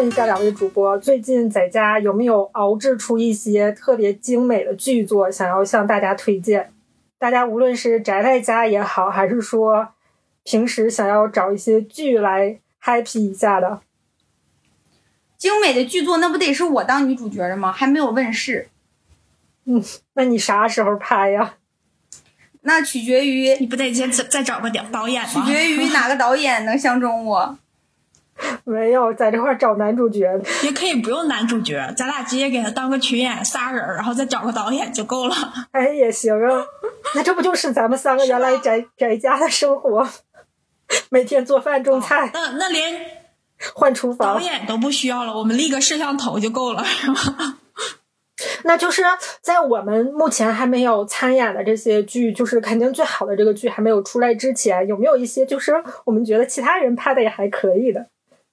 问一下两位主播，最近在家有没有熬制出一些特别精美的剧作，想要向大家推荐？大家无论是宅在家也好，还是说平时想要找一些剧来 happy 一下的，精美的剧作那不得是我当女主角的吗？还没有问世。嗯，那你啥时候拍呀？那取决于你不得先再再找个导导演吗？取决于哪个导演能相中我。没有，在这块找男主角，也可以不用男主角，咱俩直接给他当个群演仨人，然后再找个导演就够了。哎，也行啊。那这不就是咱们三个原来宅宅家的生活？每天做饭种菜，那那连换厨房导演都不需要了，我们立个摄像头就够了，是吗？那就是在我们目前还没有参演的这些剧，就是肯定最好的这个剧还没有出来之前，有没有一些就是我们觉得其他人拍的也还可以的？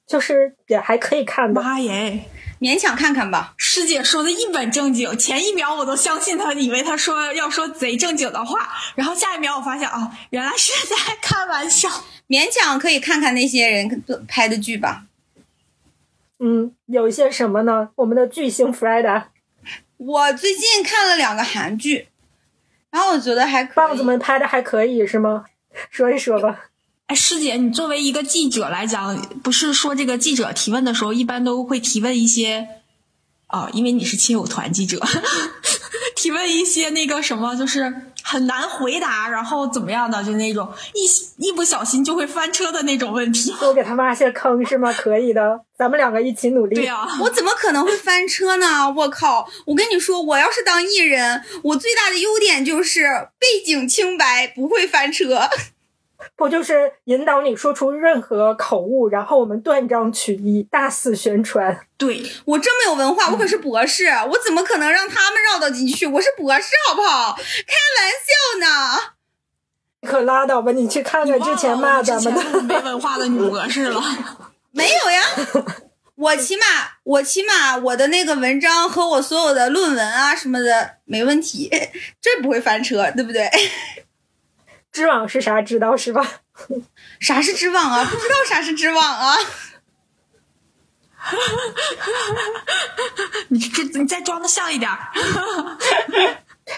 就是也还可以看的，妈耶，勉强看看吧。师姐说的一本正经，前一秒我都相信她，以为她说要说贼正经的话，然后下一秒我发现啊，原来是在开玩笑。勉强可以看看那些人拍的剧吧。嗯，有一些什么呢？我们的巨星 Freda，我最近看了两个韩剧，然后我觉得还可以。棒子们拍的还可以是吗？说一说吧。哎，师姐，你作为一个记者来讲，不是说这个记者提问的时候，一般都会提问一些，哦，因为你是亲友团记者，提问一些那个什么，就是很难回答，然后怎么样的，就那种一一不小心就会翻车的那种问题。多给他挖些坑是吗？可以的，咱们两个一起努力。对呀，我怎么可能会翻车呢？我靠！我跟你说，我要是当艺人，我最大的优点就是背景清白，不会翻车。不就是引导你说出任何口误，然后我们断章取义，大肆宣传？对我这么有文化，我可是博士，我怎么可能让他们绕到进去？我是博士，好不好？开玩笑呢！你可拉倒吧！你去看看之前骂咱们的没文化的女博士了。没有呀，我起码我起码我的那个文章和我所有的论文啊什么的没问题，这不会翻车，对不对？知网是啥？知道是吧？啥是知网啊？不知道啥是知网啊？你这你再装的像一点。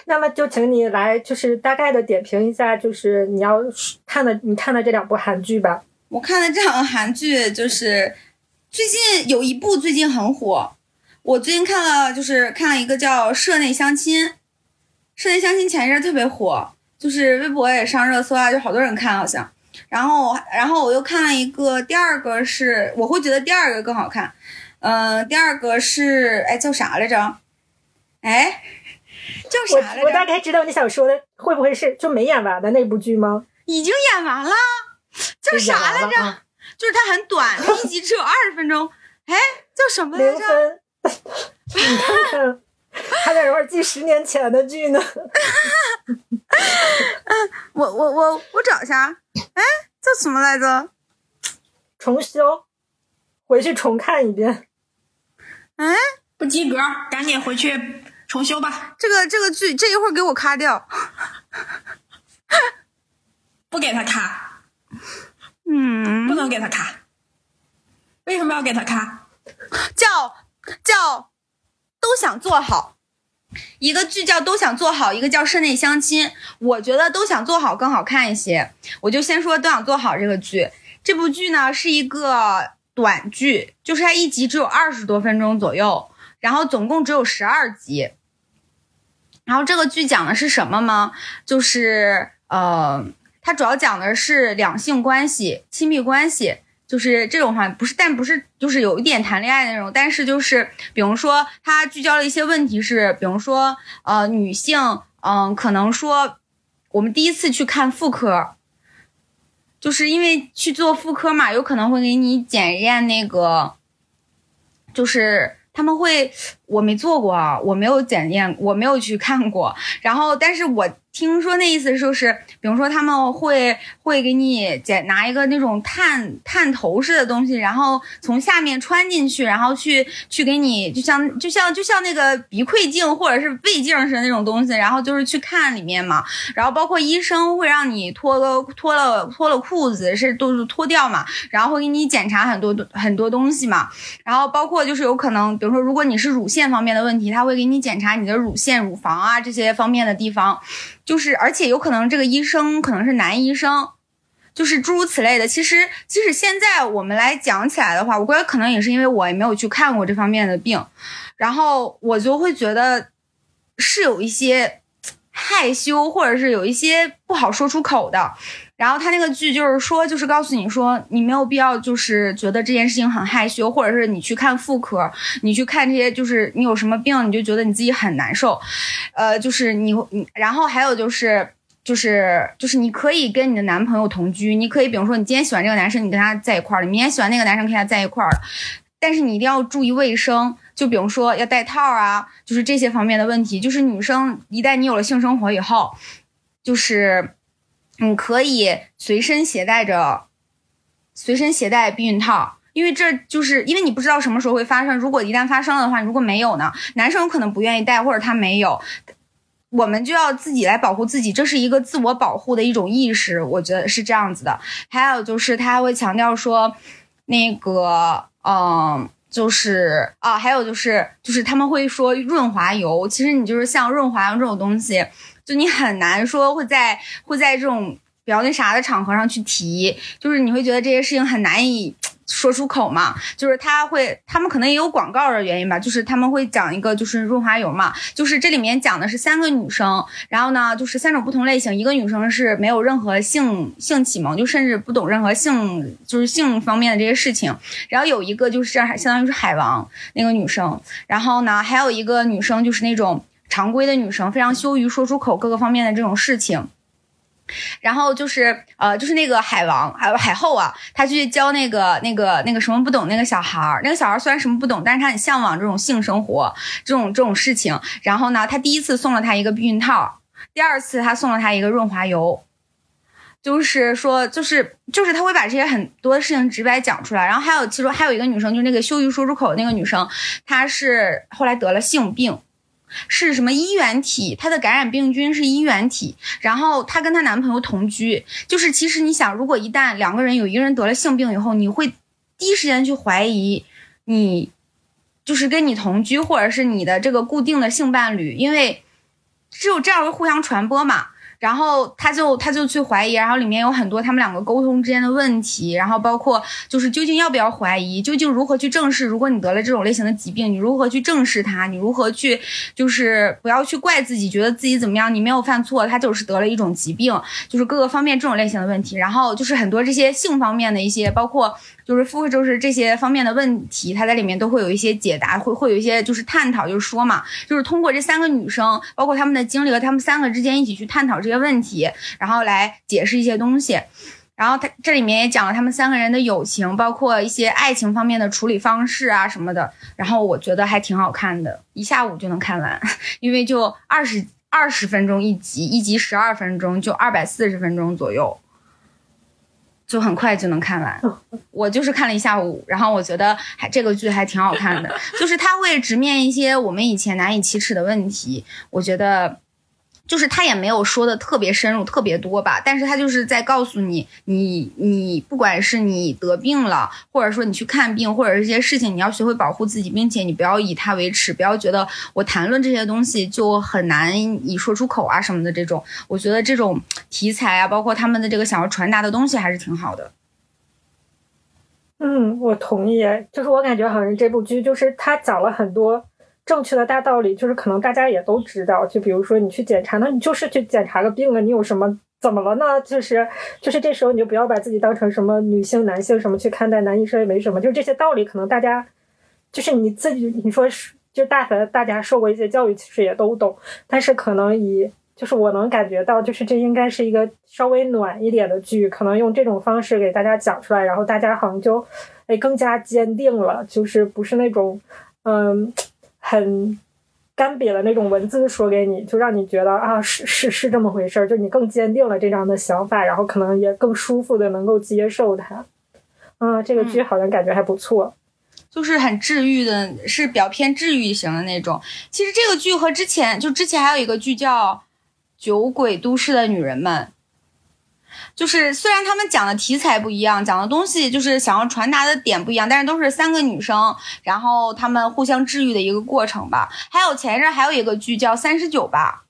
那么就请你来，就是大概的点评一下，就是你要看的你看的这两部韩剧吧。我看的这两个韩剧，就是最近有一部最近很火。我最近看了，就是看了一个叫《社内相亲》，《社内相亲》前一阵特别火。就是微博也上热搜啊，就好多人看好像，然后然后我又看了一个，第二个是我会觉得第二个更好看，嗯，第二个是哎叫啥来着？哎，叫啥来着？我大概知道你想说的，会不会是就没演完的那部剧吗？已经演完了，叫啥来着？就是它很短，它 一集只有二十分钟。哎，叫什么来着？还在这块记十年前的剧呢。嗯，我我我我找一下，哎，叫什么来着？重修，回去重看一遍。哎，不及格，赶紧回去重修吧。这个这个剧，这一会儿给我卡掉。不给他卡。嗯，不能给他卡。为什么要给他卡？叫叫。都想做好，一个剧叫《都想做好》，一个叫《室内相亲》。我觉得《都想做好》更好看一些。我就先说《都想做好》这个剧。这部剧呢是一个短剧，就是它一集只有二十多分钟左右，然后总共只有十二集。然后这个剧讲的是什么吗？就是呃，它主要讲的是两性关系、亲密关系。就是这种话，不是，但不是，就是有一点谈恋爱的那种，但是就是，比如说，他聚焦了一些问题是，比如说，呃，女性，嗯，可能说，我们第一次去看妇科，就是因为去做妇科嘛，有可能会给你检验那个，就是他们会，我没做过啊，我没有检验，我没有去看过。然后，但是我听说那意思就是，比如说他们会会给你检拿一个那种探探头式的东西，然后从下面穿进去，然后去去给你，就像就像就像那个鼻窥镜或者是胃镜似的那种东西，然后就是去看里面嘛。然后包括医生会让你脱个脱了脱了裤子，是都是脱掉嘛，然后会给你检查很多很多东西嘛。然后包括就是有可能，比如说如果你是乳腺方面的问题，他会给你检查你的乳腺、乳房啊这些方面的地方。就是而且有可能这个医生可能是男医生，就是诸如此类的。其实即使现在我们来讲起来的话，我觉得可能也是因为我也没有去看过这方面的病，然后我就会觉得是有一些害羞，或者是有一些不好说出口的。然后他那个剧就是说，就是告诉你说，你没有必要就是觉得这件事情很害羞，或者是你去看妇科，你去看这些，就是你有什么病，你就觉得你自己很难受，呃，就是你你，然后还有就是。就是就是你可以跟你的男朋友同居，你可以比如说你今天喜欢这个男生，你跟他在一块儿了；明天喜欢那个男生，跟他在一块儿了。但是你一定要注意卫生，就比如说要戴套啊，就是这些方面的问题。就是女生一旦你有了性生活以后，就是你可以随身携带着，随身携带避孕套。因为这就是因为你不知道什么时候会发生，如果一旦发生了的话，如果没有呢，男生有可能不愿意戴，或者他没有，我们就要自己来保护自己，这是一个自我保护的一种意识，我觉得是这样子的。还有就是他还会强调说，那个嗯。就是啊，还有就是，就是他们会说润滑油，其实你就是像润滑油这种东西，就你很难说会在会在这种比较那啥的场合上去提，就是你会觉得这些事情很难以说出口嘛。就是他会，他们可能也有广告的原因吧，就是他们会讲一个就是润滑油嘛，就是这里面讲的是三个女生，然后呢就是三种不同类型，一个女生是没有任何性性启蒙，就甚至不懂任何性就是性方面的这些事情，然后有一个就是相当于是海王那个女生，然后呢还有一个女生就是那种常规的女生，非常羞于说出口各个方面的这种事情。然后就是呃，就是那个海王还有海后啊，他去教那个那个那个什么不懂那个小孩儿，那个小孩儿虽然什么不懂，但是他很向往这种性生活这种这种事情。然后呢，他第一次送了他一个避孕套，第二次他送了他一个润滑油。就是说，就是就是他会把这些很多事情直白讲出来。然后还有，其实还有一个女生，就是那个羞于说出口的那个女生，她是后来得了性病。是什么衣原体？她的感染病菌是衣原体，然后她跟她男朋友同居，就是其实你想，如果一旦两个人有一个人得了性病以后，你会第一时间去怀疑你就是跟你同居或者是你的这个固定的性伴侣，因为只有这样会互相传播嘛。然后他就他就去怀疑，然后里面有很多他们两个沟通之间的问题，然后包括就是究竟要不要怀疑，究竟如何去正视，如果你得了这种类型的疾病，你如何去正视它，你如何去就是不要去怪自己，觉得自己怎么样，你没有犯错，他就是得了一种疾病，就是各个方面这种类型的问题，然后就是很多这些性方面的一些，包括。就是妇就是这些方面的问题，它在里面都会有一些解答，会会有一些就是探讨，就是说嘛，就是通过这三个女生，包括她们的经历和她们三个之间一起去探讨这些问题，然后来解释一些东西。然后它这里面也讲了她们三个人的友情，包括一些爱情方面的处理方式啊什么的。然后我觉得还挺好看的，一下午就能看完，因为就二十二十分钟一集，一集十二分钟，就二百四十分钟左右。就很快就能看完，我就是看了一下午，然后我觉得还这个剧还挺好看的，就是他会直面一些我们以前难以启齿的问题，我觉得，就是他也没有说的特别深入、特别多吧，但是他就是在告诉你，你你不管是你得病了，或者说你去看病，或者是这些事情，你要学会保护自己，并且你不要以他为耻，不要觉得我谈论这些东西就很难以说出口啊什么的这种，我觉得这种题材啊，包括他们的这个想要传达的东西还是挺好的。嗯，我同意。就是我感觉好像这部剧就是他讲了很多正确的大道理，就是可能大家也都知道。就比如说你去检查，那你就是去检查个病啊，你有什么怎么了呢？就是就是这时候你就不要把自己当成什么女性、男性什么去看待，男医生也没什么。就这些道理，可能大家就是你自己，你说是就大凡大家受过一些教育，其实也都懂，但是可能以。就是我能感觉到，就是这应该是一个稍微暖一点的剧，可能用这种方式给大家讲出来，然后大家好像就哎更加坚定了，就是不是那种嗯很。干瘪的那种文字说给你，就让你觉得啊，是是是这么回事儿，就你更坚定了这样的想法，然后可能也更舒服的能够接受它。啊，这个剧好像感觉还不错，就是很治愈的，是比较偏治愈型的那种。其实这个剧和之前就之前还有一个剧叫《酒鬼都市的女人们》。就是虽然他们讲的题材不一样，讲的东西就是想要传达的点不一样，但是都是三个女生，然后她们互相治愈的一个过程吧。还有前一阵还有一个剧叫《三十九》吧，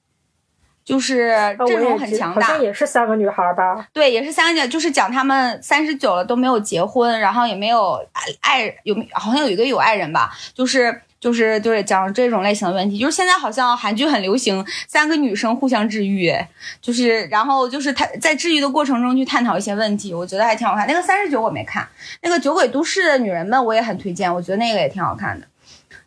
就是阵容很强大，好像也是三个女孩吧？对，也是三个，就是讲她们三十九了都没有结婚，然后也没有爱，有好像有一个有爱人吧，就是。就是就是讲这种类型的问题，就是现在好像韩剧很流行三个女生互相治愈，就是然后就是她在治愈的过程中去探讨一些问题，我觉得还挺好看。那个三十九我没看，那个《酒鬼都市的女人们》我也很推荐，我觉得那个也挺好看的。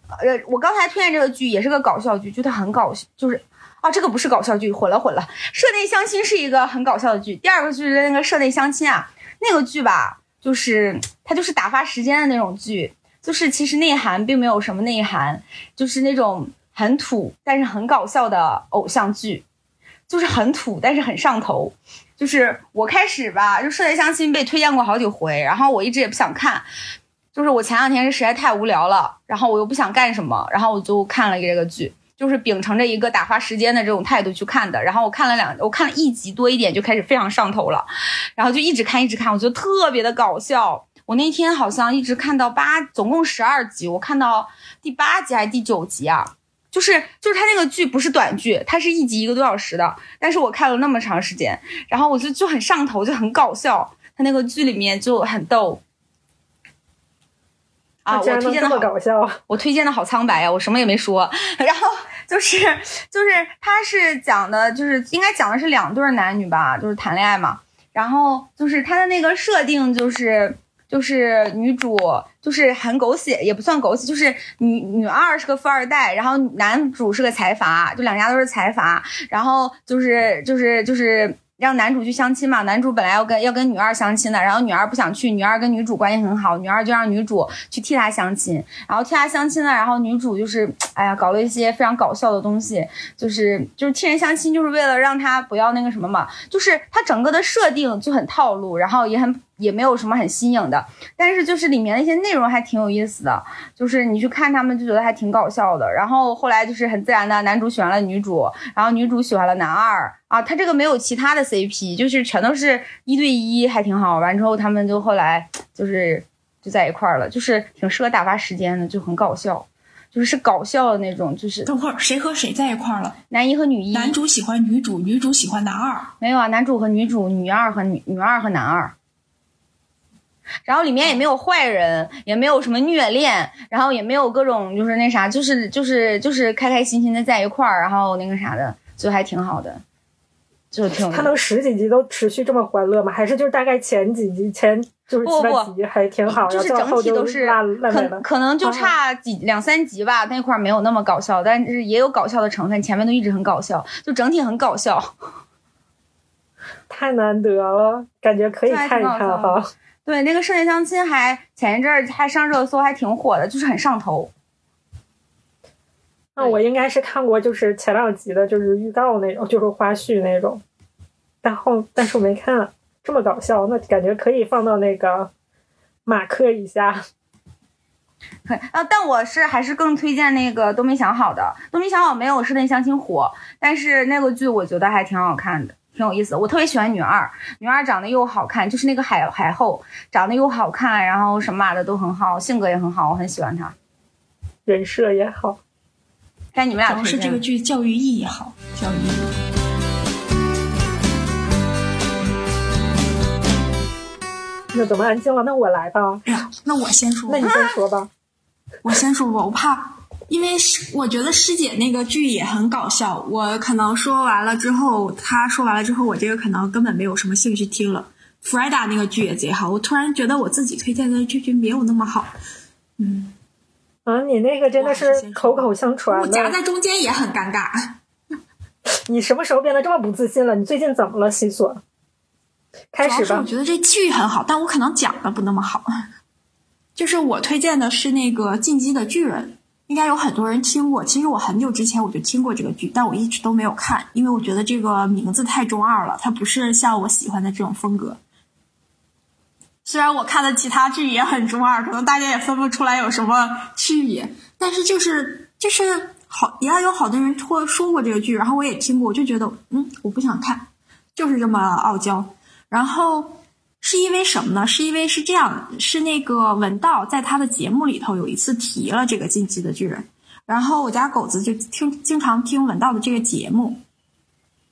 呃，我刚才推荐这个剧也是个搞笑剧，就它很搞笑，就是啊，这个不是搞笑剧，混了混了。社内相亲是一个很搞笑的剧，第二个就是那个社内相亲啊，那个剧吧，就是它就是打发时间的那种剧。就是其实内涵并没有什么内涵，就是那种很土但是很搞笑的偶像剧，就是很土但是很上头。就是我开始吧，就《社内相亲》被推荐过好几回，然后我一直也不想看。就是我前两天是实在太无聊了，然后我又不想干什么，然后我就看了这个剧，就是秉承着一个打发时间的这种态度去看的。然后我看了两，我看了一集多一点就开始非常上头了，然后就一直看一直看，我觉得特别的搞笑。我那天好像一直看到八，总共十二集，我看到第八集还是第九集啊？就是就是他那个剧不是短剧，它是一集一个多小时的，但是我看了那么长时间，然后我就就很上头，就很搞笑。他那个剧里面就很逗啊！我推荐的好搞笑，我推荐的好苍白呀，我什么也没说。然后就是就是他是讲的，就是应该讲的是两对男女吧，就是谈恋爱嘛。然后就是他的那个设定就是。就是女主就是很狗血，也不算狗血，就是女女二是个富二代，然后男主是个财阀，就两家都是财阀，然后就是就是就是。让男主去相亲嘛，男主本来要跟要跟女二相亲的，然后女二不想去，女二跟女主关系很好，女二就让女主去替他相亲，然后替他相亲呢，然后女主就是，哎呀，搞了一些非常搞笑的东西，就是就是替人相亲，就是为了让他不要那个什么嘛，就是他整个的设定就很套路，然后也很也没有什么很新颖的，但是就是里面的一些内容还挺有意思的，就是你去看他们就觉得还挺搞笑的，然后后来就是很自然的，男主喜欢了女主，然后女主喜欢了男二。啊，他这个没有其他的 CP，就是全都是一对一，还挺好。完之后他们就后来就是就在一块儿了，就是挺适合打发时间的，就很搞笑，就是是搞笑的那种。就是等会儿谁和谁在一块儿了？男一和女一。男主喜欢女主，女主喜欢男二。没有啊，男主和女主，女二和女女二和男二。然后里面也没有坏人，也没有什么虐恋，然后也没有各种就是那啥，就是就是就是开开心心的在一块儿，然后那个啥的，就还挺好的。就挺，他能十几集都持续这么欢乐吗？还是就是大概前几集前就是七八集还挺好，就是整体都是可可能就差几两三集吧，那块没有那么搞笑，但是也有搞笑的成分，前面都一直很搞笑，就整体很搞笑。太难得了，感觉可以看一看哈。对，那个《室内相亲》还前一阵儿还上热搜，还挺火的，就是很上头。那我应该是看过，就是前两集的，就是预告那种，就是花絮那种。然后，但是我没看，这么搞笑，那感觉可以放到那个马克一下。啊，但我是还是更推荐那个都没想好的，都没想好没有室内相亲火，但是那个剧我觉得还挺好看的，挺有意思。我特别喜欢女二，女二长得又好看，就是那个海海后，长得又好看，然后什么的都很好，性格也很好，我很喜欢她，人设也好。但你们俩主要是这个剧教育意义好，教育意义。那怎么安静了？那我来吧。哎呀，那我先说。那你先说吧。我先说吧，我怕，因为师，我觉得师姐那个剧也很搞笑。我可能说完了之后，她说完了之后，我这个可能根本没有什么兴趣听了。弗莱达那个剧也贼好，我突然觉得我自己推荐的剧剧没有那么好。嗯。啊，你那个真的是口口相传我，夹在中间也很尴尬。你什么时候变得这么不自信了？你最近怎么了，西索？开始吧。我觉得这剧很好，但我可能讲的不那么好。就是我推荐的是那个《进击的巨人》，应该有很多人听过。其实我很久之前我就听过这个剧，但我一直都没有看，因为我觉得这个名字太中二了，它不是像我喜欢的这种风格。虽然我看的其他剧也很中二，可能大家也分不出来有什么区别，但是就是就是好，也有好多人说说过这个剧，然后我也听过，我就觉得嗯，我不想看，就是这么傲娇。然后是因为什么呢？是因为是这样，是那个文道在他的节目里头有一次提了这个进击的巨人，然后我家狗子就听经常听文道的这个节目，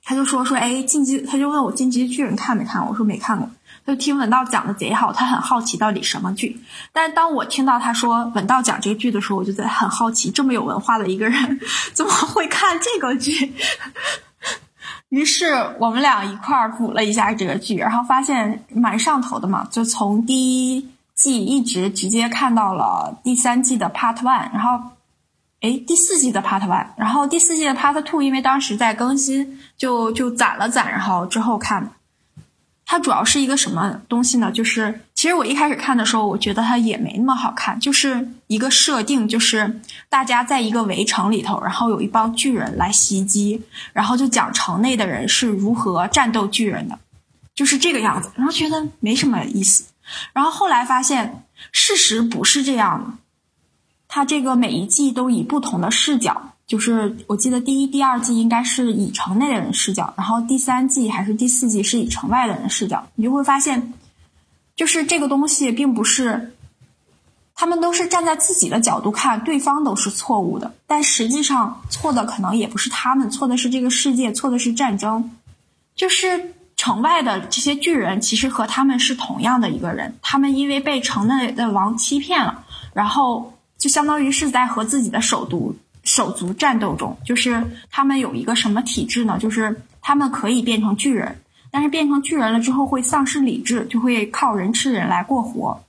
他就说说哎进击，他就问我进击的巨人看没看？我说没看过。他就听文道讲的贼好，他很好奇到底什么剧。但是当我听到他说文道讲这个剧的时候，我就在很好奇，这么有文化的一个人 怎么会看这个剧？于是我们俩一块儿补了一下这个剧，然后发现蛮上头的嘛，就从第一季一直直接看到了第三季的 Part One，然后哎第四季的 Part One，然后第四季的 Part Two，因为当时在更新，就就攒了攒，然后之后看。它主要是一个什么东西呢？就是其实我一开始看的时候，我觉得它也没那么好看，就是一个设定，就是大家在一个围城里头，然后有一帮巨人来袭击，然后就讲城内的人是如何战斗巨人的，就是这个样子，然后觉得没什么意思。然后后来发现事实不是这样的，它这个每一季都以不同的视角。就是我记得第一、第二季应该是以城内的人视角，然后第三季还是第四季是以城外的人视角。你就会发现，就是这个东西并不是，他们都是站在自己的角度看对方都是错误的，但实际上错的可能也不是他们，错的是这个世界，错的是战争。就是城外的这些巨人其实和他们是同样的一个人，他们因为被城内的王欺骗了，然后就相当于是在和自己的首都。手足战斗中，就是他们有一个什么体质呢？就是他们可以变成巨人，但是变成巨人了之后会丧失理智，就会靠人吃人来过活。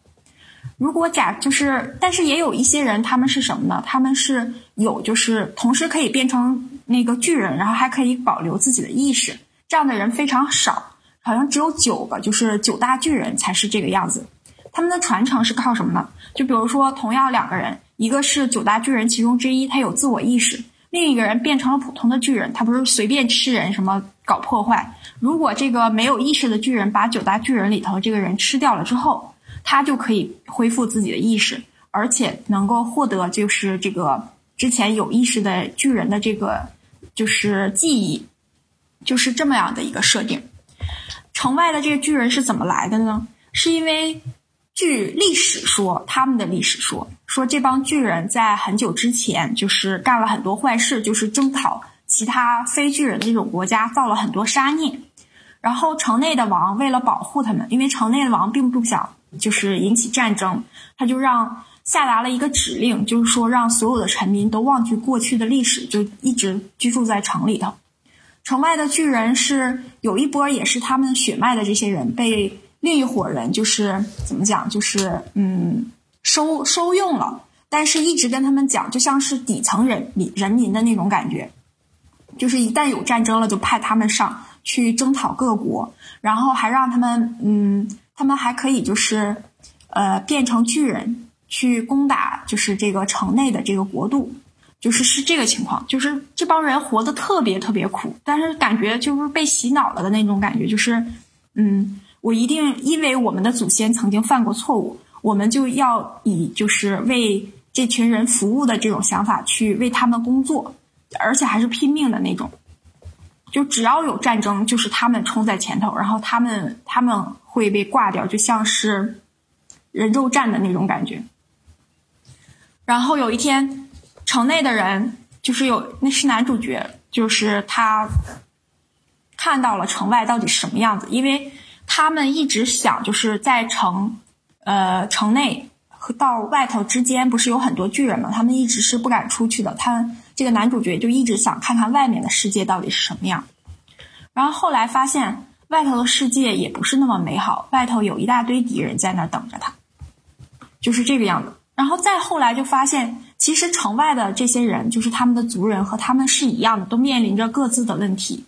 如果假就是，但是也有一些人，他们是什么呢？他们是有就是同时可以变成那个巨人，然后还可以保留自己的意识。这样的人非常少，好像只有九个，就是九大巨人才是这个样子。他们的传承是靠什么呢？就比如说，同样两个人。一个是九大巨人其中之一，他有自我意识；另一个人变成了普通的巨人，他不是随便吃人、什么搞破坏。如果这个没有意识的巨人把九大巨人里头这个人吃掉了之后，他就可以恢复自己的意识，而且能够获得就是这个之前有意识的巨人的这个就是记忆，就是这么样的一个设定。城外的这个巨人是怎么来的呢？是因为。据历史说，他们的历史说，说这帮巨人在很久之前就是干了很多坏事，就是征讨其他非巨人的这种国家，造了很多杀孽。然后城内的王为了保护他们，因为城内的王并不想就是引起战争，他就让下达了一个指令，就是说让所有的臣民都忘记过去的历史，就一直居住在城里头。城外的巨人是有一波也是他们血脉的这些人被。另一伙人就是怎么讲，就是嗯，收收用了，但是一直跟他们讲，就像是底层人民人民的那种感觉，就是一旦有战争了，就派他们上去征讨各国，然后还让他们嗯，他们还可以就是呃变成巨人去攻打，就是这个城内的这个国度，就是是这个情况，就是这帮人活得特别特别苦，但是感觉就是被洗脑了的那种感觉，就是嗯。我一定，因为我们的祖先曾经犯过错误，我们就要以就是为这群人服务的这种想法去为他们工作，而且还是拼命的那种。就只要有战争，就是他们冲在前头，然后他们他们会被挂掉，就像是人肉战的那种感觉。然后有一天，城内的人就是有那是男主角，就是他看到了城外到底什么样子，因为。他们一直想，就是在城，呃，城内到外头之间，不是有很多巨人吗？他们一直是不敢出去的。他这个男主角就一直想看看外面的世界到底是什么样。然后后来发现，外头的世界也不是那么美好，外头有一大堆敌人在那等着他，就是这个样子。然后再后来就发现，其实城外的这些人，就是他们的族人和他们是一样的，都面临着各自的问题。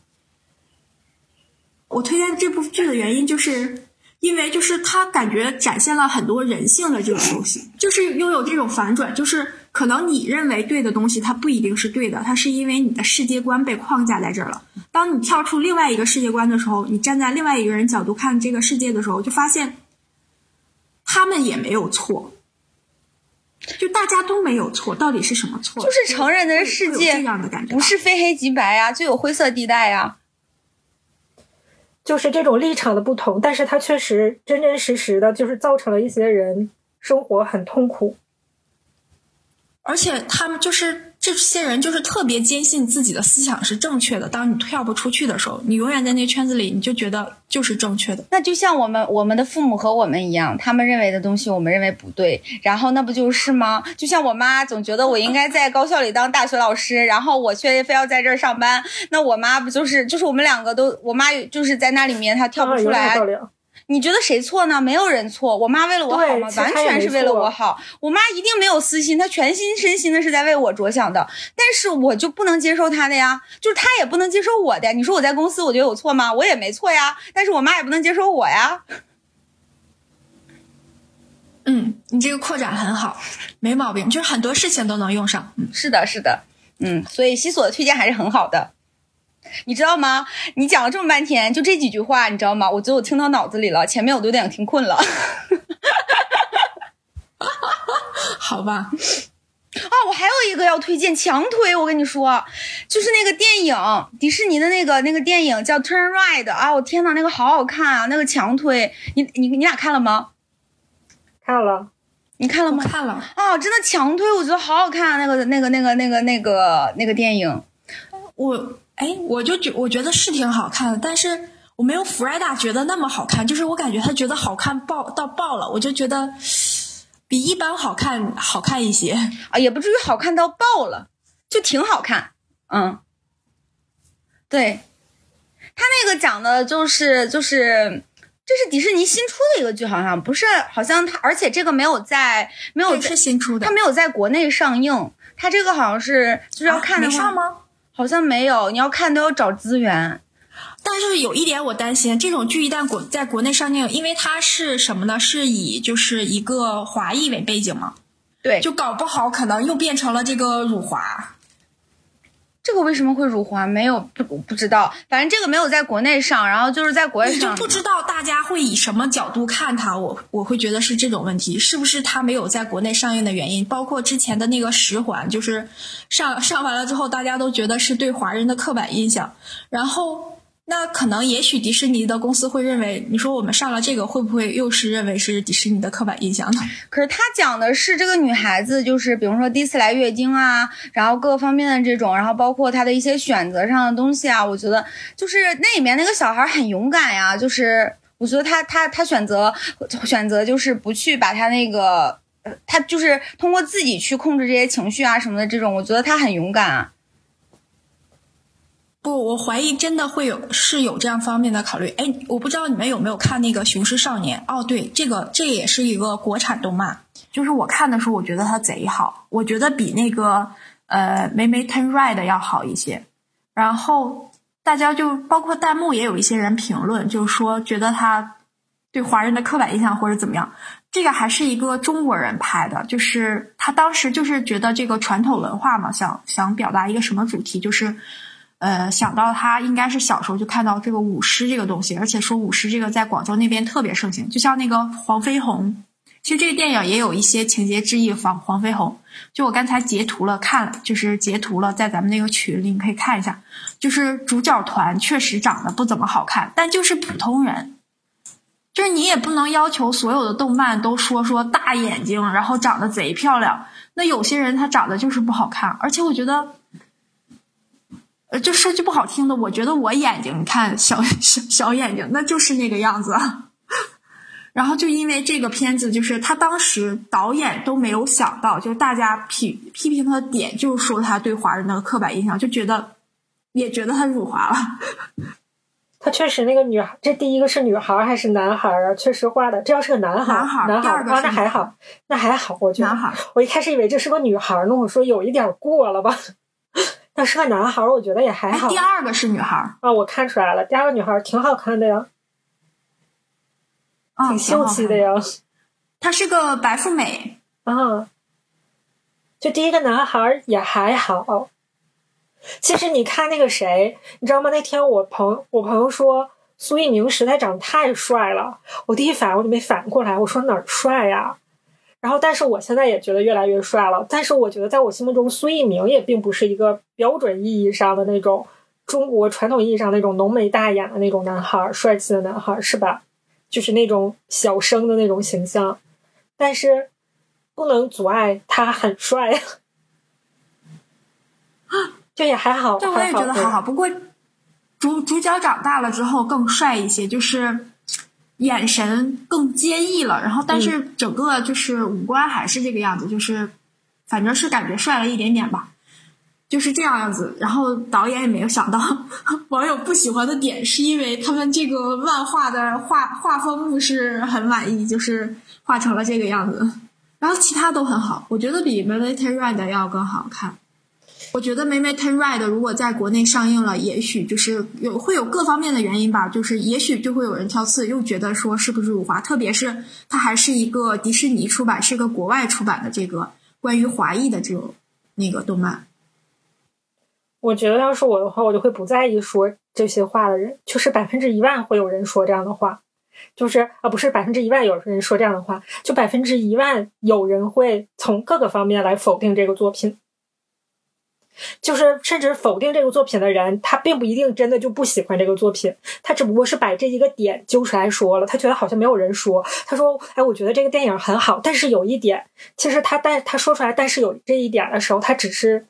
我推荐这部剧的原因，就是因为就是他感觉展现了很多人性的这种东西，就是拥有这种反转，就是可能你认为对的东西，它不一定是对的，它是因为你的世界观被框架在这儿了。当你跳出另外一个世界观的时候，你站在另外一个人角度看这个世界的时候，就发现他们也没有错，就大家都没有错，到底是什么错？就是成人的世界这样的感觉，不是非黑即白呀，就有灰色地带呀。就是这种立场的不同，但是它确实真真实实的，就是造成了一些人生活很痛苦。而且他们就是这些人，就是特别坚信自己的思想是正确的。当你跳不出去的时候，你永远在那圈子里，你就觉得就是正确的。那就像我们我们的父母和我们一样，他们认为的东西，我们认为不对，然后那不就是吗？就像我妈总觉得我应该在高校里当大学老师，然后我却非要在这儿上班，那我妈不就是就是我们两个都，我妈就是在那里面她跳不出来。你觉得谁错呢？没有人错。我妈为了我好吗？完全是为了我好。我妈一定没有私心，她全心身心的是在为我着想的。但是我就不能接受她的呀，就是她也不能接受我的。你说我在公司我觉得有错吗？我也没错呀。但是我妈也不能接受我呀。嗯，你这个扩展很好，没毛病，就是很多事情都能用上。嗯，是的，是的，嗯，所以西索的推荐还是很好的。你知道吗？你讲了这么半天，就这几句话，你知道吗？我觉得我听到脑子里了，前面我都有点听困了。好吧。啊，我还有一个要推荐，强推！我跟你说，就是那个电影，迪士尼的那个那个电影叫《Turn Red》啊！我天呐，那个好好看啊！那个强推，你你你俩看了吗？看了。你看了吗？看了。啊，真的强推！我觉得好好看啊，那个那个那个那个那个那个电影。我。哎，我就觉我觉得是挺好看的，但是我没有弗莱达觉得那么好看，就是我感觉他觉得好看爆到爆了，我就觉得比一般好看好看一些啊，也不至于好看到爆了，就挺好看，嗯，对，他那个讲的就是就是这是迪士尼新出的一个剧，好像不是，好像他而且这个没有在没有是新出的，他没有在国内上映，他这个好像是就是要看没上吗？好像没有，你要看都要找资源。但是有一点我担心，这种剧一旦国在国内上映，因为它是什么呢？是以就是一个华裔为背景嘛？对，就搞不好可能又变成了这个辱华。这个为什么会辱华？没有不不知道，反正这个没有在国内上，然后就是在国外上，就不知道大家会以什么角度看它。我我会觉得是这种问题，是不是它没有在国内上映的原因？包括之前的那个十环，就是上上完了之后，大家都觉得是对华人的刻板印象，然后。那可能，也许迪士尼的公司会认为，你说我们上了这个，会不会又是认为是迪士尼的刻板印象呢？可是他讲的是这个女孩子，就是比如说第一次来月经啊，然后各个方面的这种，然后包括她的一些选择上的东西啊，我觉得就是那里面那个小孩很勇敢呀，就是我觉得他他他选择选择就是不去把他那个，他就是通过自己去控制这些情绪啊什么的这种，我觉得他很勇敢啊。不，我怀疑真的会有是有这样方面的考虑。哎，我不知道你们有没有看那个《雄狮少年》？哦，对，这个这也是一个国产动漫。就是我看的时候，我觉得它贼好，我觉得比那个呃《梅梅 Turn Red》要好一些。然后大家就包括弹幕也有一些人评论，就是说觉得他对华人的刻板印象或者怎么样。这个还是一个中国人拍的，就是他当时就是觉得这个传统文化嘛，想想表达一个什么主题，就是。呃，想到他应该是小时候就看到这个舞狮这个东西，而且说舞狮这个在广州那边特别盛行，就像那个黄飞鸿，其实这个电影也有一些情节之意仿黄飞鸿。就我刚才截图了看，就是截图了，在咱们那个群里你可以看一下，就是主角团确实长得不怎么好看，但就是普通人，就是你也不能要求所有的动漫都说说大眼睛，然后长得贼漂亮，那有些人他长得就是不好看，而且我觉得。呃，就说句不好听的，我觉得我眼睛，你看小小小眼睛，那就是那个样子。然后就因为这个片子，就是他当时导演都没有想到，就是大家批批评他的点，就是说他对华人的刻板印象，就觉得也觉得他辱华了。他确实那个女孩，这第一个是女孩还是男孩啊？确实画的，这要是个男孩，男孩男孩那还好，那还好，我觉得男孩我一开始以为这是个女孩呢，我说有一点过了吧。但是个男孩，我觉得也还哎好，第二个是女孩儿，啊。我看出来了，第二个女孩挺好看的呀，嗯，挺秀气的呀。呀。她是个白富美，啊，就第一个男孩也还好。其实你看那个谁，你知道吗？那天我朋我朋友说苏翊鸣实在长得太帅了，我第一反应我就没反应过来，我说哪儿帅呀？然后，但是我现在也觉得越来越帅了。但是我觉得在我心目中，苏一鸣也并不是一个标准意义上的那种中国传统意义上那种浓眉大眼的那种男孩，帅气的男孩，是吧？就是那种小生的那种形象。但是不能阻碍他很帅，这也还好，对，我也觉得还还好。不过主主角长大了之后更帅一些，就是眼神更坚毅了。然后，但是整个就是五官还是这个样子，就是反正是感觉帅了一点点吧，就是这样样子。然后导演也没有想到网友不喜欢的点，是因为他们这个漫画的画画风不是很满意，就是画成了这个样子。然后其他都很好，我觉得比《m e l a t e Red》要更好看。我觉得《梅梅 Ten Ride》如果在国内上映了，也许就是有会有各方面的原因吧，就是也许就会有人挑刺，又觉得说是不是辱华，特别是它还是一个迪士尼出版，是个国外出版的这个关于华裔的这种那个动漫。我觉得要是我的话，我就会不在意说这些话的人，就是百分之一万会有人说这样的话，就是啊，不是百分之一万有人说这样的话，就百分之一万有人会从各个方面来否定这个作品。就是甚至否定这个作品的人，他并不一定真的就不喜欢这个作品，他只不过是把这一个点揪出来说了。他觉得好像没有人说，他说：“哎，我觉得这个电影很好，但是有一点，其实他但他说出来，但是有这一点的时候，他只是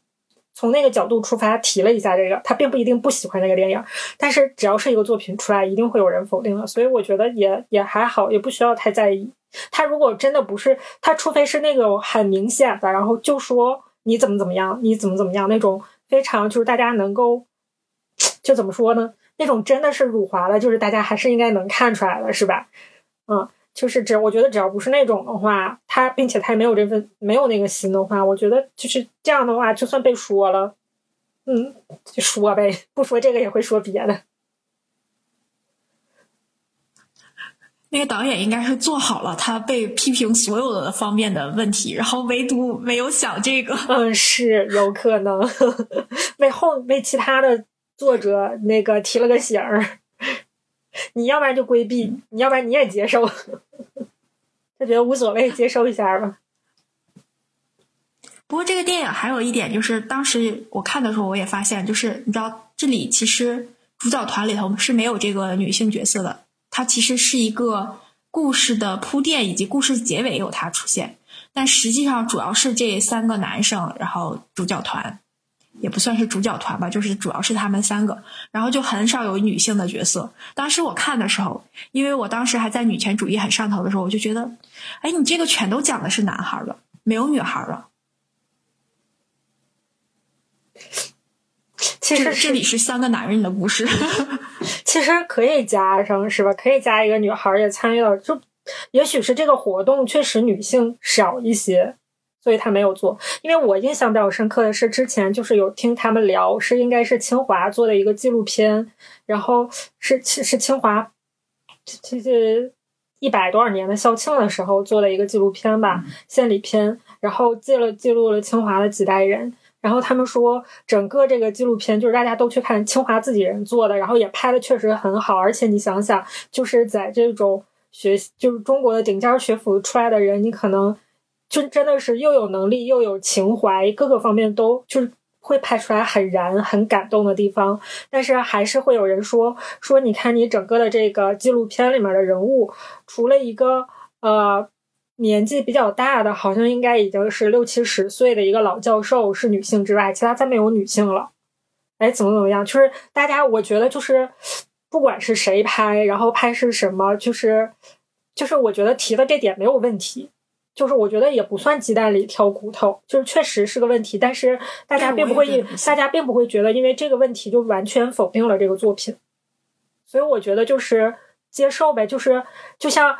从那个角度出发提了一下这个，他并不一定不喜欢那个电影。但是只要是一个作品出来，一定会有人否定的，所以我觉得也也还好，也不需要太在意。他如果真的不是他，除非是那种很明显的，然后就说。”你怎么怎么样？你怎么怎么样？那种非常就是大家能够，就怎么说呢？那种真的是辱华了，就是大家还是应该能看出来的，是吧？嗯，就是只我觉得只要不是那种的话，他并且他也没有这份没有那个心的话，我觉得就是这样的话，就算被说了，嗯，就说呗，不说这个也会说别的。那个导演应该是做好了他被批评所有的方面的问题，然后唯独没有想这个。嗯，是有可能 为后为其他的作者那个提了个醒儿。你要不然就规避，你要不然你也接受，他觉得无所谓，接受一下吧。不过这个电影还有一点就是，当时我看的时候，我也发现，就是你知道，这里其实主角团里头是没有这个女性角色的。它其实是一个故事的铺垫，以及故事结尾有它出现，但实际上主要是这三个男生，然后主角团也不算是主角团吧，就是主要是他们三个，然后就很少有女性的角色。当时我看的时候，因为我当时还在女权主义很上头的时候，我就觉得，哎，你这个全都讲的是男孩了，没有女孩了。其实这里是三个男人的故事，其实可以加上是吧？可以加一个女孩也参与了，就也许是这个活动确实女性少一些，所以他没有做。因为我印象比较深刻的是，之前就是有听他们聊，是应该是清华做的一个纪录片，然后是是清华这这一百多少年的校庆的时候做的一个纪录片吧，献礼片，然后记了记录了清华的几代人。然后他们说，整个这个纪录片就是大家都去看清华自己人做的，然后也拍的确实很好。而且你想想，就是在这种学，就是中国的顶尖学府出来的人，你可能就真的是又有能力又有情怀，各个方面都就是会拍出来很燃、很感动的地方。但是还是会有人说说，你看你整个的这个纪录片里面的人物，除了一个呃。年纪比较大的，好像应该已经是六七十岁的一个老教授是女性之外，其他再没有女性了。哎，怎么怎么样？就是大家，我觉得就是不管是谁拍，然后拍是什么，就是就是我觉得提的这点没有问题，就是我觉得也不算鸡蛋里挑骨头，就是确实是个问题，但是大家并不会，大家并不会觉得因为这个问题就完全否定了这个作品。所以我觉得就是接受呗，就是就像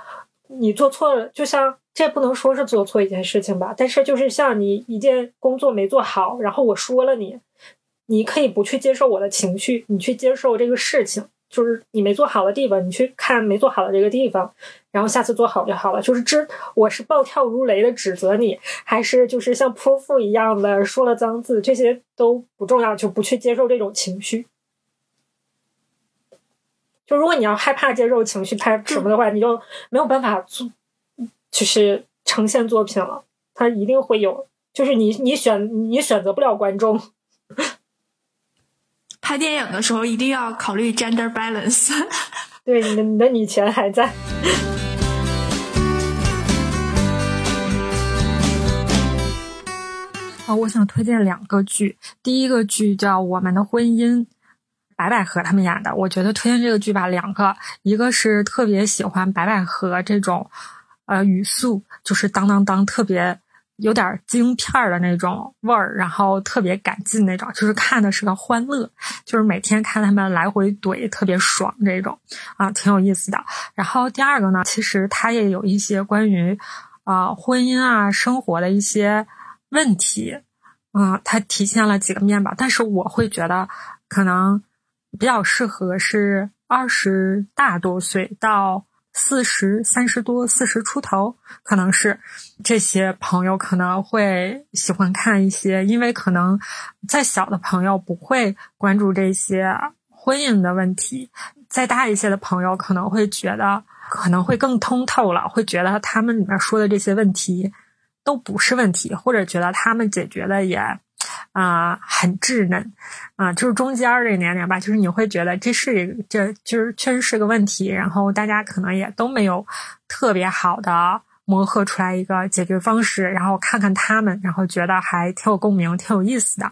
你做错了，就像这不能说是做错一件事情吧，但是就是像你一件工作没做好，然后我说了你，你可以不去接受我的情绪，你去接受这个事情。就是你没做好的地方，你去看没做好的这个地方，然后下次做好就好了。就是指我是暴跳如雷的指责你，还是就是像泼妇一样的说了脏字，这些都不重要，就不去接受这种情绪。就如果你要害怕接受情绪，怕什么的话，你就没有办法做，就是呈现作品了。它一定会有，就是你你选你选择不了观众。拍电影的时候一定要考虑 gender balance。对，你的你的女权还在。啊，我想推荐两个剧，第一个剧叫《我们的婚姻》，白百合他们演的。我觉得推荐这个剧吧，两个，一个是特别喜欢白百合这种，呃，语速就是当当当，特别。有点京片儿的那种味儿，然后特别赶进那种，就是看的是个欢乐，就是每天看他们来回怼，特别爽这种啊，挺有意思的。然后第二个呢，其实它也有一些关于啊婚姻啊生活的一些问题，嗯，它体现了几个面吧。但是我会觉得可能比较适合是二十大多岁到。四十三十多，四十出头，可能是这些朋友可能会喜欢看一些，因为可能再小的朋友不会关注这些婚姻的问题，再大一些的朋友可能会觉得可能会更通透了，会觉得他们里面说的这些问题都不是问题，或者觉得他们解决的也。啊，很稚嫩，啊，就是中间这个年龄吧，就是你会觉得这是一个，这就是确实是个问题，然后大家可能也都没有特别好的。磨合出来一个解决方式，然后看看他们，然后觉得还挺有共鸣，挺有意思的。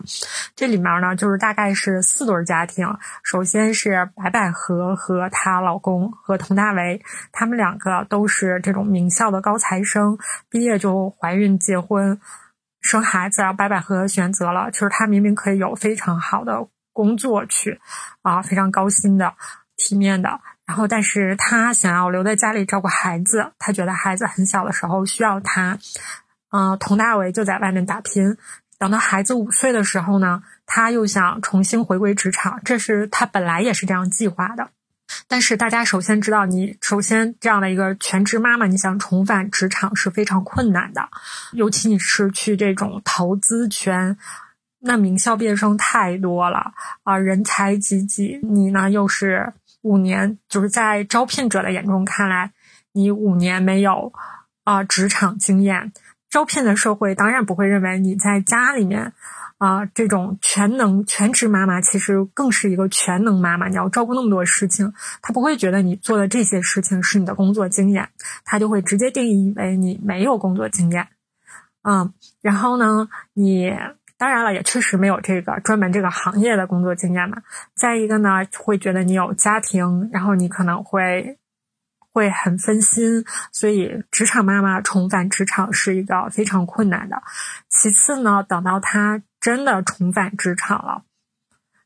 这里面呢，就是大概是四对家庭。首先是白百合和她老公和佟大为，他们两个都是这种名校的高材生，毕业就怀孕结婚。生孩子，白百合选择了，就是她明明可以有非常好的工作去，啊，非常高薪的、体面的，然后，但是她想要留在家里照顾孩子，她觉得孩子很小的时候需要她，嗯，佟大为就在外面打拼，等到孩子五岁的时候呢，他又想重新回归职场，这是他本来也是这样计划的。但是大家首先知道，你首先这样的一个全职妈妈，你想重返职场是非常困难的，尤其你是去这种投资圈，那名校毕业生太多了啊，人才济济，你呢又是五年，就是在招聘者的眼中看来，你五年没有啊职场经验，招聘的社会当然不会认为你在家里面。啊，这种全能全职妈妈其实更是一个全能妈妈。你要照顾那么多事情，她不会觉得你做的这些事情是你的工作经验，她就会直接定义为你没有工作经验。嗯，然后呢，你当然了，也确实没有这个专门这个行业的工作经验嘛。再一个呢，会觉得你有家庭，然后你可能会。会很分心，所以职场妈妈重返职场是一个非常困难的。其次呢，等到她真的重返职场了，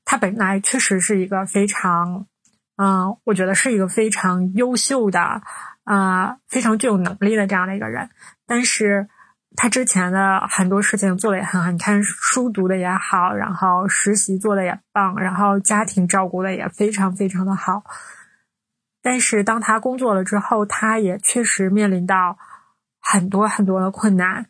他本来确实是一个非常，嗯，我觉得是一个非常优秀的，啊，非常具有能力的这样的一个人。但是他之前的很多事情做的也很好，你看书读的也好，然后实习做的也棒，然后家庭照顾的也非常非常的好。但是，当他工作了之后，他也确实面临到很多很多的困难。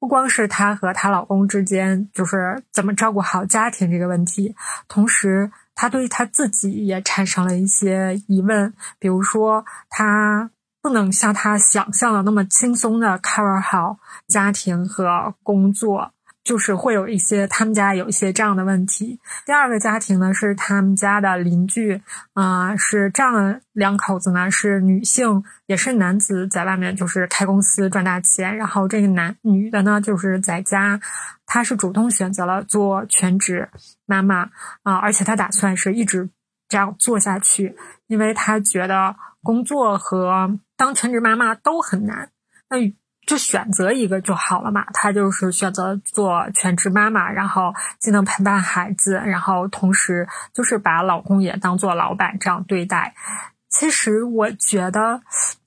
不光是她和她老公之间，就是怎么照顾好家庭这个问题，同时，她对她自己也产生了一些疑问。比如说，她不能像她想象的那么轻松的 cover 好家庭和工作。就是会有一些他们家有一些这样的问题。第二个家庭呢是他们家的邻居，啊，是这样的两口子呢是女性，也是男子在外面就是开公司赚大钱，然后这个男女的呢就是在家，她是主动选择了做全职妈妈啊，而且她打算是一直这样做下去，因为她觉得工作和当全职妈妈都很难。那就选择一个就好了嘛。她就是选择做全职妈妈，然后既能陪伴孩子，然后同时就是把老公也当做老板这样对待。其实我觉得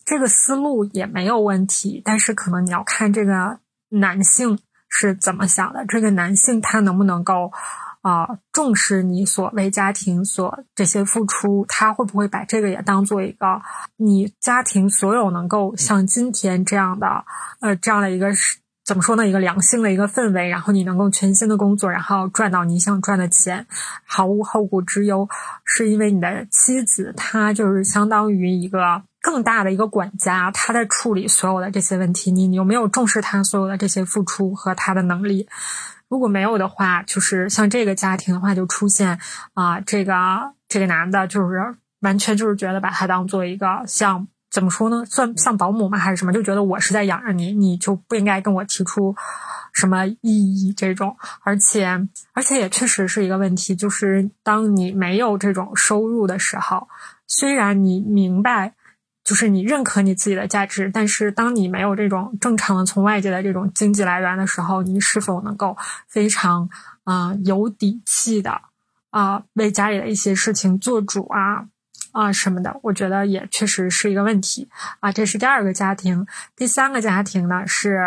这个思路也没有问题，但是可能你要看这个男性是怎么想的，这个男性他能不能够。啊，重视你所为家庭所这些付出，他会不会把这个也当做一个你家庭所有能够像今天这样的呃这样的一个怎么说呢？一个良性的一个氛围，然后你能够全心的工作，然后赚到你想赚的钱，毫无后顾之忧，是因为你的妻子她就是相当于一个更大的一个管家，她在处理所有的这些问题，你有没有重视她所有的这些付出和她的能力？如果没有的话，就是像这个家庭的话，就出现啊，这个这个男的，就是完全就是觉得把他当做一个像怎么说呢，算像保姆吗，还是什么？就觉得我是在养着你，你就不应该跟我提出什么异议这种。而且而且也确实是一个问题，就是当你没有这种收入的时候，虽然你明白。就是你认可你自己的价值，但是当你没有这种正常的从外界的这种经济来源的时候，你是否能够非常啊有底气的啊为家里的一些事情做主啊啊什么的？我觉得也确实是一个问题啊。这是第二个家庭，第三个家庭呢是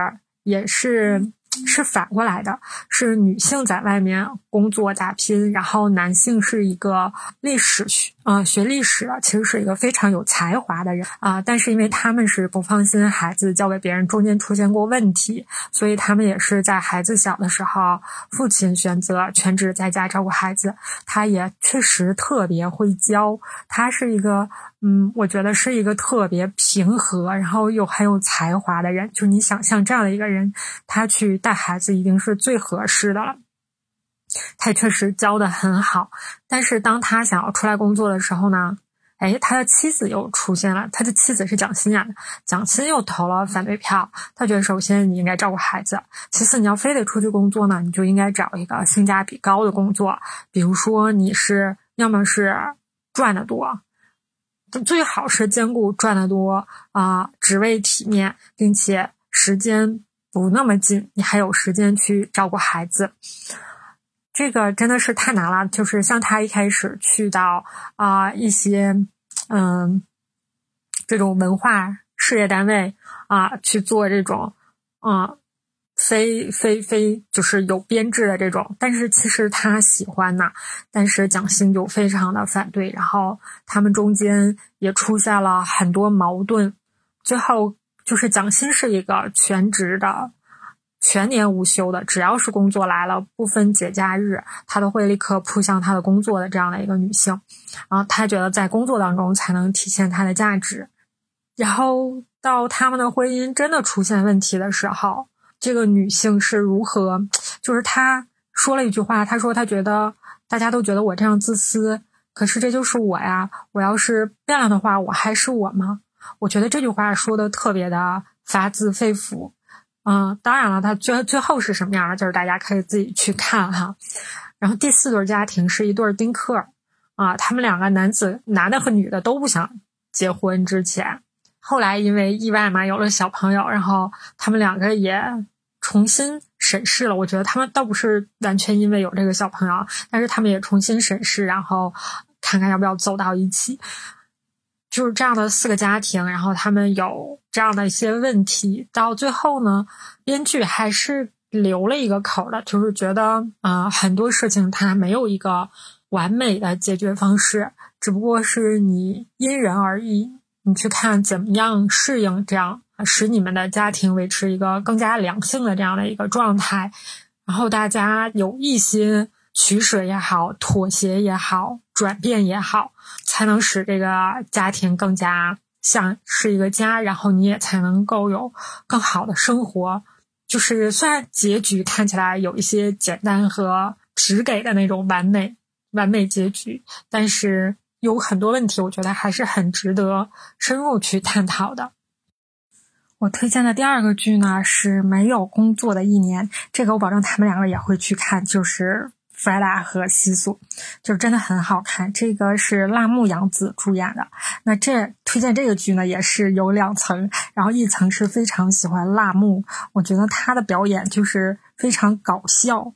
也是。是反过来的，是女性在外面工作打拼，然后男性是一个历史学啊学历史的，其实是一个非常有才华的人啊。但是因为他们是不放心孩子交给别人，中间出现过问题，所以他们也是在孩子小的时候，父亲选择全职在家照顾孩子。他也确实特别会教，他是一个。嗯，我觉得是一个特别平和，然后又很有才华的人。就你想象这样的一个人，他去带孩子一定是最合适的了。他也确实教的很好，但是当他想要出来工作的时候呢，哎，他的妻子又出现了。他的妻子是蒋欣演的，蒋欣又投了反对票。他觉得，首先你应该照顾孩子，其次你要非得出去工作呢，你就应该找一个性价比高的工作，比如说你是要么是赚的多。最好是兼顾赚得多啊，职位体面，并且时间不那么紧，你还有时间去照顾孩子。这个真的是太难了。就是像他一开始去到啊一些嗯这种文化事业单位啊去做这种啊。非非非，就是有编制的这种，但是其实他喜欢呐，但是蒋欣就非常的反对，然后他们中间也出现了很多矛盾，最后就是蒋欣是一个全职的、全年无休的，只要是工作来了，不分节假日，她都会立刻扑向她的工作的这样的一个女性，然后她觉得在工作当中才能体现她的价值，然后到他们的婚姻真的出现问题的时候。这个女性是如何？就是她说了一句话，她说她觉得大家都觉得我这样自私，可是这就是我呀。我要是变了的话，我还是我吗？我觉得这句话说的特别的发自肺腑。嗯，当然了，他最最后是什么样的，就是大家可以自己去看哈。然后第四对家庭是一对丁克啊，他们两个男子男的和女的都不想结婚，之前后来因为意外嘛有了小朋友，然后他们两个也。重新审视了，我觉得他们倒不是完全因为有这个小朋友，但是他们也重新审视，然后看看要不要走到一起。就是这样的四个家庭，然后他们有这样的一些问题，到最后呢，编剧还是留了一个口的，就是觉得啊，很多事情它没有一个完美的解决方式，只不过是你因人而异，你去看怎么样适应这样。使你们的家庭维持一个更加良性的这样的一个状态，然后大家有一些取舍也好、妥协也好、转变也好，才能使这个家庭更加像是一个家，然后你也才能够有更好的生活。就是虽然结局看起来有一些简单和只给的那种完美完美结局，但是有很多问题，我觉得还是很值得深入去探讨的。我推荐的第二个剧呢是没有工作的一年，这个我保证他们两个也会去看，就是弗莱达和西索，就真的很好看。这个是辣目洋子主演的。那这推荐这个剧呢，也是有两层，然后一层是非常喜欢辣目，我觉得他的表演就是非常搞笑，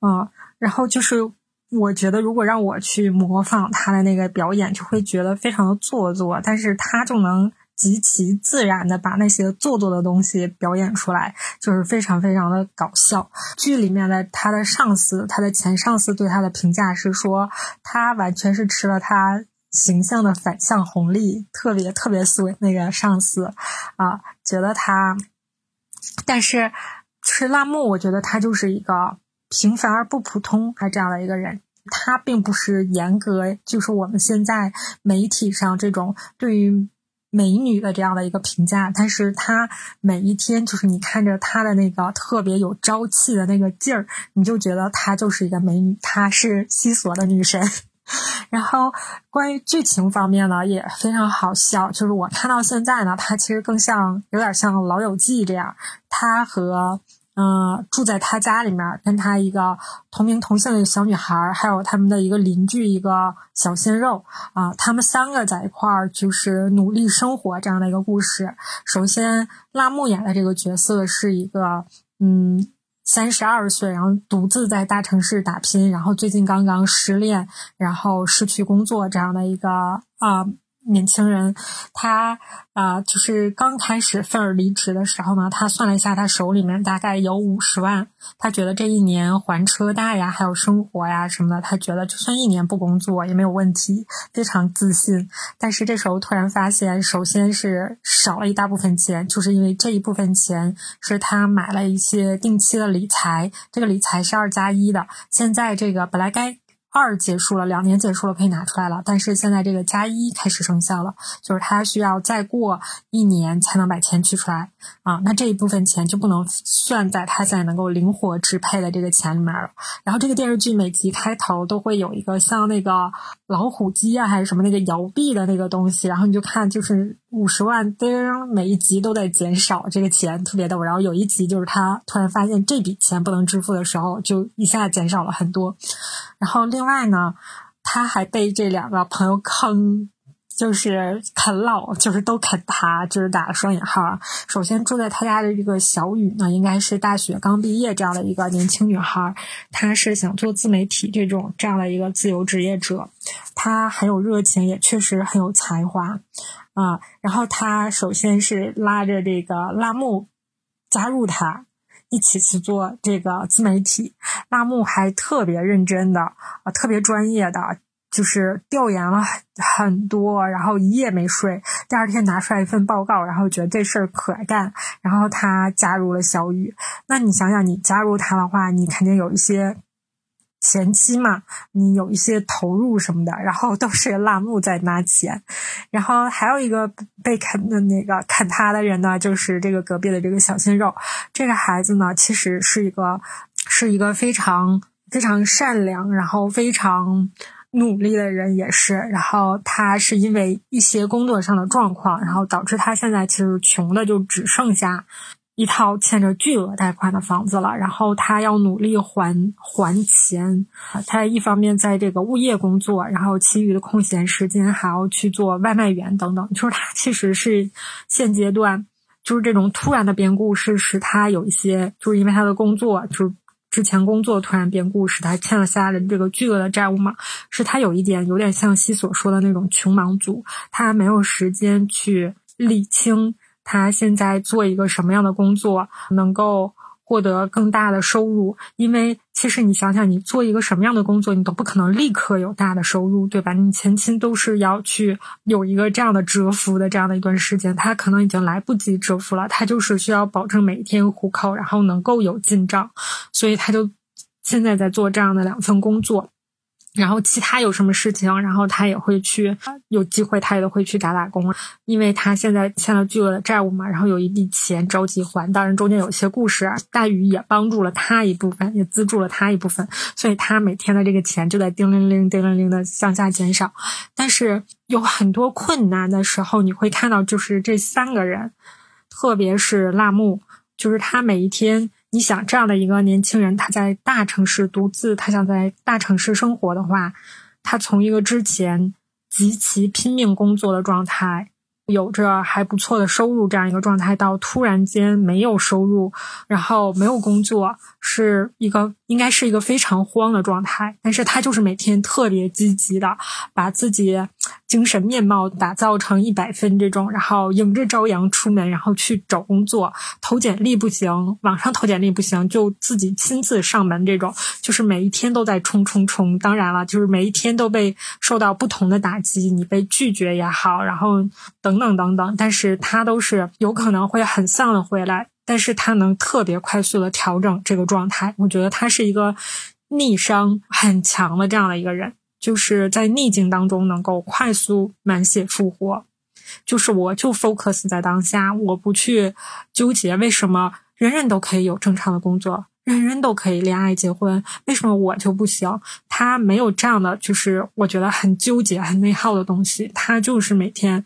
嗯，然后就是我觉得如果让我去模仿他的那个表演，就会觉得非常的做作，但是他就能。极其自然的把那些做作的东西表演出来，就是非常非常的搞笑。剧里面的他的上司，他的前上司对他的评价是说，他完全是吃了他形象的反向红利，特别特别损那个上司啊，觉得他。但是吃辣木，我觉得他就是一个平凡而不普通他这样的一个人，他并不是严格，就是我们现在媒体上这种对于。美女的这样的一个评价，但是她每一天就是你看着她的那个特别有朝气的那个劲儿，你就觉得她就是一个美女，她是西索的女神。然后关于剧情方面呢，也非常好笑，就是我看到现在呢，它其实更像有点像《老友记》这样，她和。嗯，住在他家里面，跟他一个同名同姓的小女孩，还有他们的一个邻居，一个小鲜肉啊，他们三个在一块儿就是努力生活这样的一个故事。首先，辣目演的这个角色是一个嗯，三十二岁，然后独自在大城市打拼，然后最近刚刚失恋，然后失去工作这样的一个啊。年轻人，他啊，就是刚开始份儿离职的时候呢，他算了一下，他手里面大概有五十万。他觉得这一年还车贷呀，还有生活呀什么的，他觉得就算一年不工作也没有问题，非常自信。但是这时候突然发现，首先是少了一大部分钱，就是因为这一部分钱是他买了一些定期的理财，这个理财是二加一的。现在这个本来该。二结束了，两年结束了，可以拿出来了。但是现在这个加一开始生效了，就是它需要再过一年才能把钱取出来啊。那这一部分钱就不能算在他现在能够灵活支配的这个钱里面了。然后这个电视剧每集开头都会有一个像那个老虎机啊，还是什么那个摇臂的那个东西，然后你就看就是。五十万，叮，每一集都在减少这个钱，特别逗。然后有一集就是他突然发现这笔钱不能支付的时候，就一下减少了很多。然后另外呢，他还被这两个朋友坑。就是啃老，就是都啃他，就是打了双引号。首先住在他家的这个小雨呢，应该是大学刚毕业这样的一个年轻女孩，她是想做自媒体这种这样的一个自由职业者，她很有热情，也确实很有才华啊。然后她首先是拉着这个拉木加入他，一起去做这个自媒体。拉木还特别认真的啊，特别专业的。就是调研了很多，然后一夜没睡，第二天拿出来一份报告，然后觉得这事儿可干，然后他加入了小雨。那你想想，你加入他的话，你肯定有一些前期嘛，你有一些投入什么的，然后都是辣目在拿钱。然后还有一个被啃的那个啃他的人呢，就是这个隔壁的这个小鲜肉。这个孩子呢，其实是一个是一个非常非常善良，然后非常。努力的人也是，然后他是因为一些工作上的状况，然后导致他现在其实穷的就只剩下一套欠着巨额贷款的房子了。然后他要努力还还钱，他一方面在这个物业工作，然后其余的空闲时间还要去做外卖员等等。就是他其实是现阶段就是这种突然的变故，是使他有一些就是因为他的工作就。之前工作突然变故，使他欠了下的这个巨额的债务嘛？是他有一点有点像西所说的那种穷忙族，他没有时间去理清他现在做一个什么样的工作能够。获得更大的收入，因为其实你想想，你做一个什么样的工作，你都不可能立刻有大的收入，对吧？你前期都是要去有一个这样的蛰伏的这样的一段时间，他可能已经来不及蛰伏了，他就是需要保证每天糊口，然后能够有进账，所以他就现在在做这样的两份工作。然后其他有什么事情，然后他也会去，有机会他也都会去打打工，因为他现在欠了巨额的债务嘛，然后有一笔钱着急还，当然中间有些故事，大宇也帮助了他一部分，也资助了他一部分，所以他每天的这个钱就在叮铃铃、叮铃铃的向下减少。但是有很多困难的时候，你会看到就是这三个人，特别是辣木，就是他每一天。你想这样的一个年轻人，他在大城市独自，他想在大城市生活的话，他从一个之前极其拼命工作的状态。有着还不错的收入这样一个状态，到突然间没有收入，然后没有工作，是一个应该是一个非常慌的状态。但是他就是每天特别积极的把自己精神面貌打造成一百分这种，然后迎着朝阳出门，然后去找工作，投简历不行，网上投简历不行，就自己亲自上门这种，就是每一天都在冲冲冲。当然了，就是每一天都被受到不同的打击，你被拒绝也好，然后等。等等等，但是他都是有可能会很丧的回来，但是他能特别快速的调整这个状态。我觉得他是一个逆商很强的这样的一个人，就是在逆境当中能够快速满血复活。就是我就 focus 在当下，我不去纠结为什么人人都可以有正常的工作，人人都可以恋爱结婚，为什么我就不行？他没有这样的，就是我觉得很纠结、很内耗的东西。他就是每天。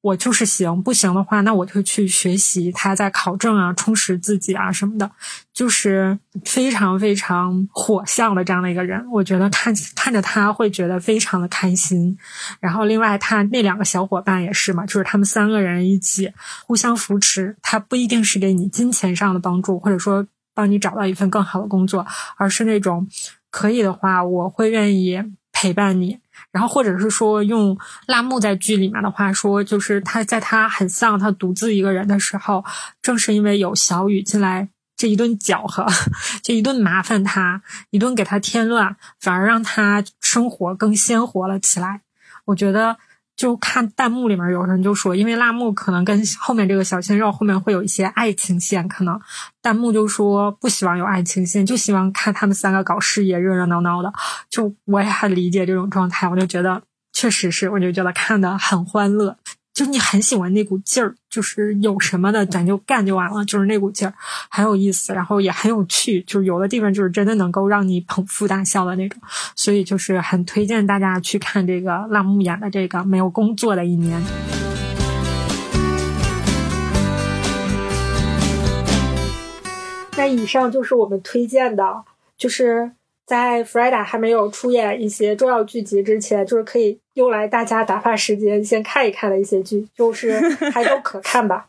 我就是行，不行的话，那我就去学习，他在考证啊，充实自己啊什么的，就是非常非常火象的这样的一个人。我觉得看看着他会觉得非常的开心。然后另外他那两个小伙伴也是嘛，就是他们三个人一起互相扶持。他不一定是给你金钱上的帮助，或者说帮你找到一份更好的工作，而是那种可以的话，我会愿意陪伴你。然后，或者是说，用辣木在剧里面的话说，就是他在他很丧、他独自一个人的时候，正是因为有小雨进来这一顿搅和，这一顿麻烦他，一顿给他添乱，反而让他生活更鲜活了起来。我觉得。就看弹幕里面有人就说，因为辣目可能跟后面这个小鲜肉后面会有一些爱情线，可能弹幕就说不希望有爱情线，就希望看他们三个搞事业，热热闹闹的。就我也很理解这种状态，我就觉得确实是，我就觉得看的很欢乐。就你很喜欢那股劲儿，就是有什么的咱就干就完了，就是那股劲儿很有意思，然后也很有趣，就是有的地方就是真的能够让你捧腹大笑的那种，所以就是很推荐大家去看这个浪木演的这个没有工作的一年。那以上就是我们推荐的，就是。在 Freda 还没有出演一些重要剧集之前，就是可以用来大家打发时间、先看一看的一些剧，就是 还都可看吧。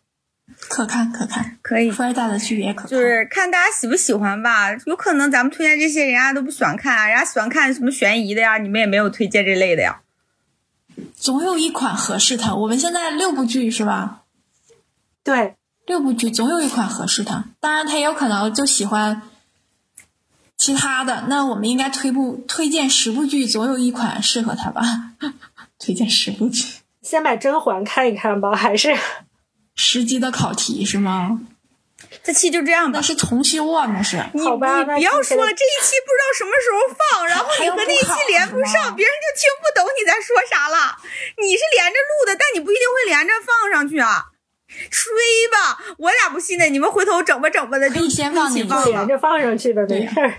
可 看可看，可以。Freda 的剧也可看，就是看大家喜不喜欢吧。有可能咱们推荐这些，人家都不喜欢看啊，人家喜欢看什么悬疑的呀，你们也没有推荐这类的呀。总有一款合适他。我们现在六部剧是吧？对，六部剧总有一款合适他。当然，他也有可能就喜欢。其他的，那我们应该推部推荐十部剧，总有一款适合他吧？推荐十部剧，先把甄嬛看一看吧，还是十级的考题是吗？这期就这样吧。那是重修啊，那是。好吧，你不要说了，这一期不知道什么时候放，然后你和那一期连不上，别人就听不懂你在说啥了。你是连着录的，但你不一定会连着放上去啊。吹吧，我俩不信呢，你们回头整吧整吧的，就先放你放连着放上去的没事儿。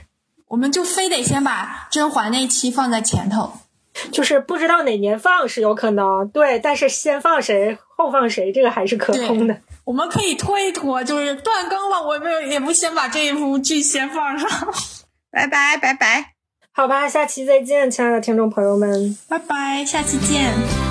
我们就非得先把甄嬛那期放在前头，就是不知道哪年放是有可能，对，但是先放谁后放谁，这个还是可控的。我们可以拖一拖，就是断更了，我们也不先把这一部剧先放上。拜拜拜拜，好吧，下期再见，亲爱的听众朋友们，拜拜，下期见。